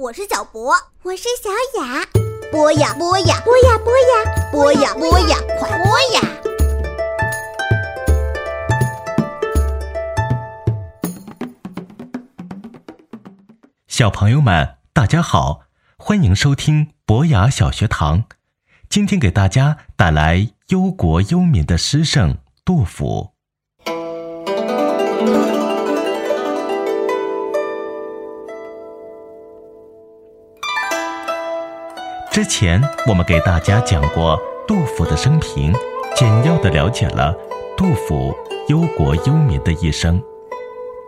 我是小博，我是小雅。播呀播呀，播呀播呀，播呀播呀，快播呀！小朋友们，大家好，欢迎收听博雅小学堂。今天给大家带来忧国忧民的诗圣杜甫。之前我们给大家讲过杜甫的生平，简要的了解了杜甫忧国忧民的一生。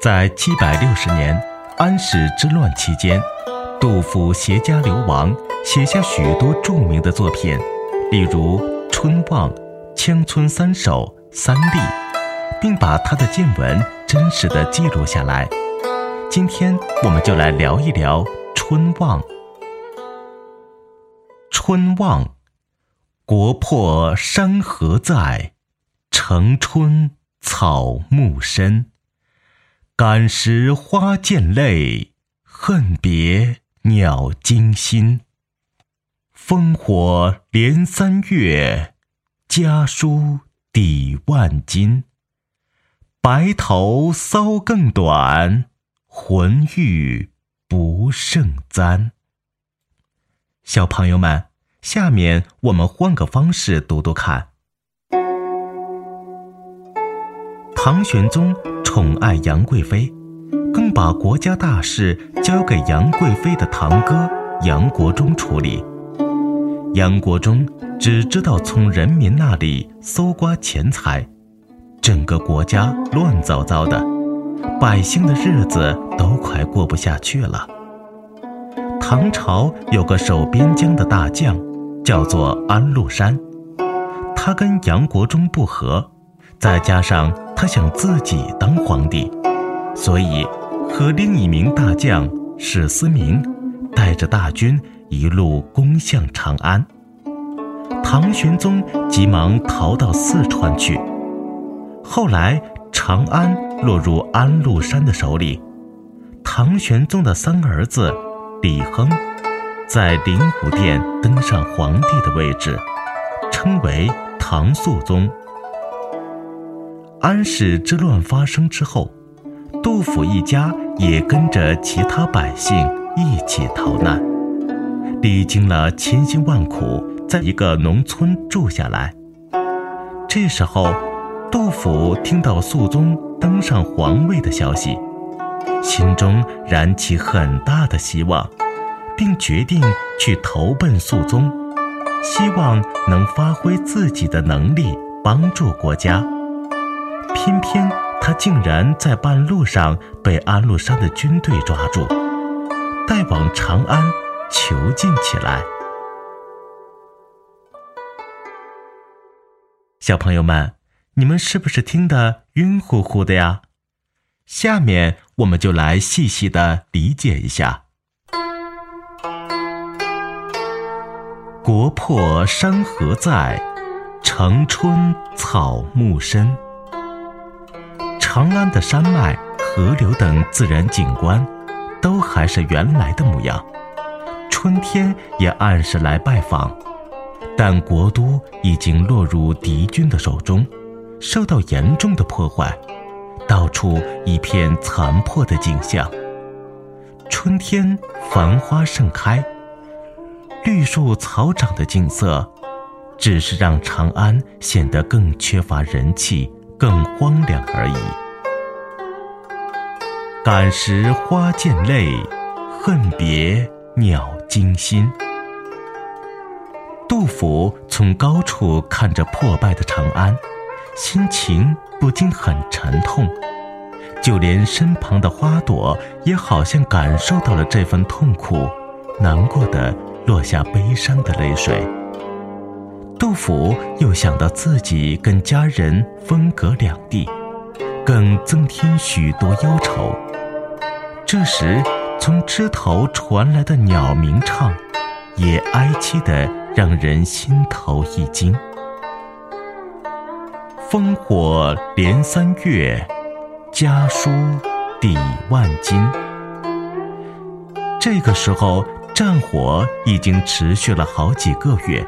在七百六十年安史之乱期间，杜甫携家流亡，写下许多著名的作品，例如《春望》《羌村三首》《三吏》，并把他的见闻真实的记录下来。今天我们就来聊一聊《春望》。春望，国破山河在，城春草木深。感时花溅泪，恨别鸟惊心。烽火连三月，家书抵万金。白头搔更短，浑欲不胜簪。小朋友们。下面我们换个方式读读看。唐玄宗宠爱杨贵妃，更把国家大事交给杨贵妃的堂哥杨国忠处理。杨国忠只知道从人民那里搜刮钱财，整个国家乱糟糟的，百姓的日子都快过不下去了。唐朝有个守边疆的大将。叫做安禄山，他跟杨国忠不和，再加上他想自己当皇帝，所以和另一名大将史思明带着大军一路攻向长安。唐玄宗急忙逃到四川去，后来长安落入安禄山的手里，唐玄宗的三儿子李亨。在灵武殿登上皇帝的位置，称为唐肃宗。安史之乱发生之后，杜甫一家也跟着其他百姓一起逃难，历经了千辛万苦，在一个农村住下来。这时候，杜甫听到肃宗登上皇位的消息，心中燃起很大的希望。并决定去投奔肃宗，希望能发挥自己的能力帮助国家。偏偏他竟然在半路上被安禄山的军队抓住，带往长安囚禁起来。小朋友们，你们是不是听得晕乎乎的呀？下面我们就来细细的理解一下。国破山河在，城春草木深。长安的山脉、河流等自然景观，都还是原来的模样。春天也按时来拜访，但国都已经落入敌军的手中，受到严重的破坏，到处一片残破的景象。春天繁花盛开。绿树草长的景色，只是让长安显得更缺乏人气、更荒凉而已。感时花溅泪，恨别鸟惊心。杜甫从高处看着破败的长安，心情不禁很沉痛，就连身旁的花朵也好像感受到了这份痛苦，难过的。落下悲伤的泪水，杜甫又想到自己跟家人分隔两地，更增添许多忧愁。这时，从枝头传来的鸟鸣唱，也哀凄的让人心头一惊。烽火连三月，家书抵万金。这个时候，战火已经持续了好几个月，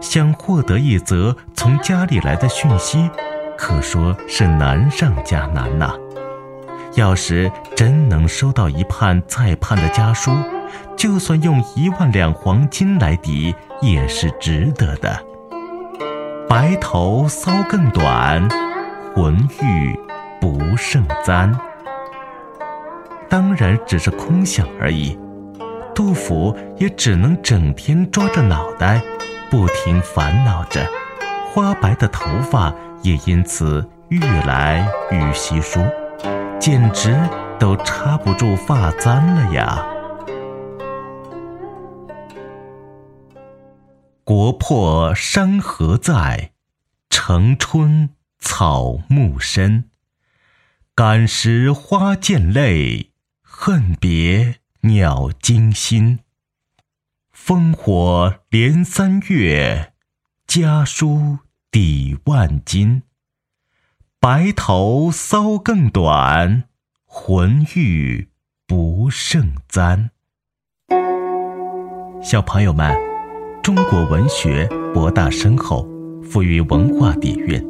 想获得一则从家里来的讯息，可说是难上加难呐。要是真能收到一判再判的家书，就算用一万两黄金来抵，也是值得的。白头搔更短，浑欲不胜簪。当然只是空想而已，杜甫也只能整天抓着脑袋，不停烦恼着，花白的头发也因此愈来愈稀疏。简直都插不住发簪了呀！国破山河在，城春草木深。感时花溅泪，恨别鸟惊心。烽火连三月，家书抵万金。白头搔更短，浑欲不胜簪。小朋友们，中国文学博大深厚，富于文化底蕴，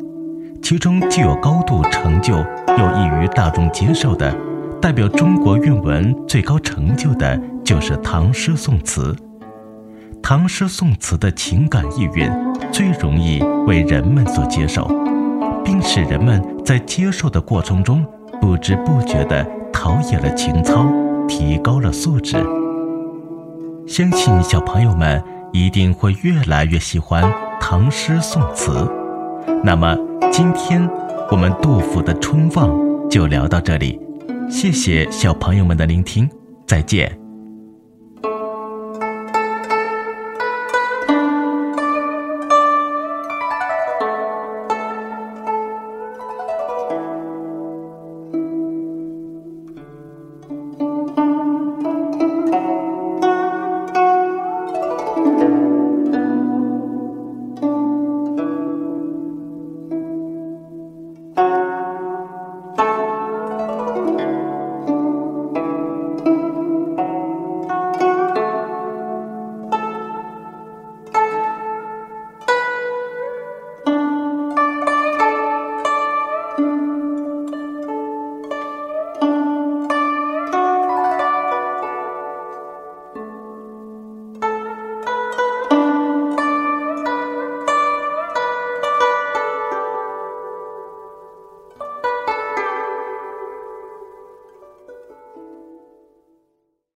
其中既有高度成就又易于大众接受的，代表中国韵文最高成就的，就是唐诗宋词。唐诗宋词的情感意蕴最容易为人们所接受。并使人们在接受的过程中不知不觉地陶冶了情操，提高了素质。相信小朋友们一定会越来越喜欢唐诗宋词。那么，今天我们杜甫的《春望》就聊到这里，谢谢小朋友们的聆听，再见。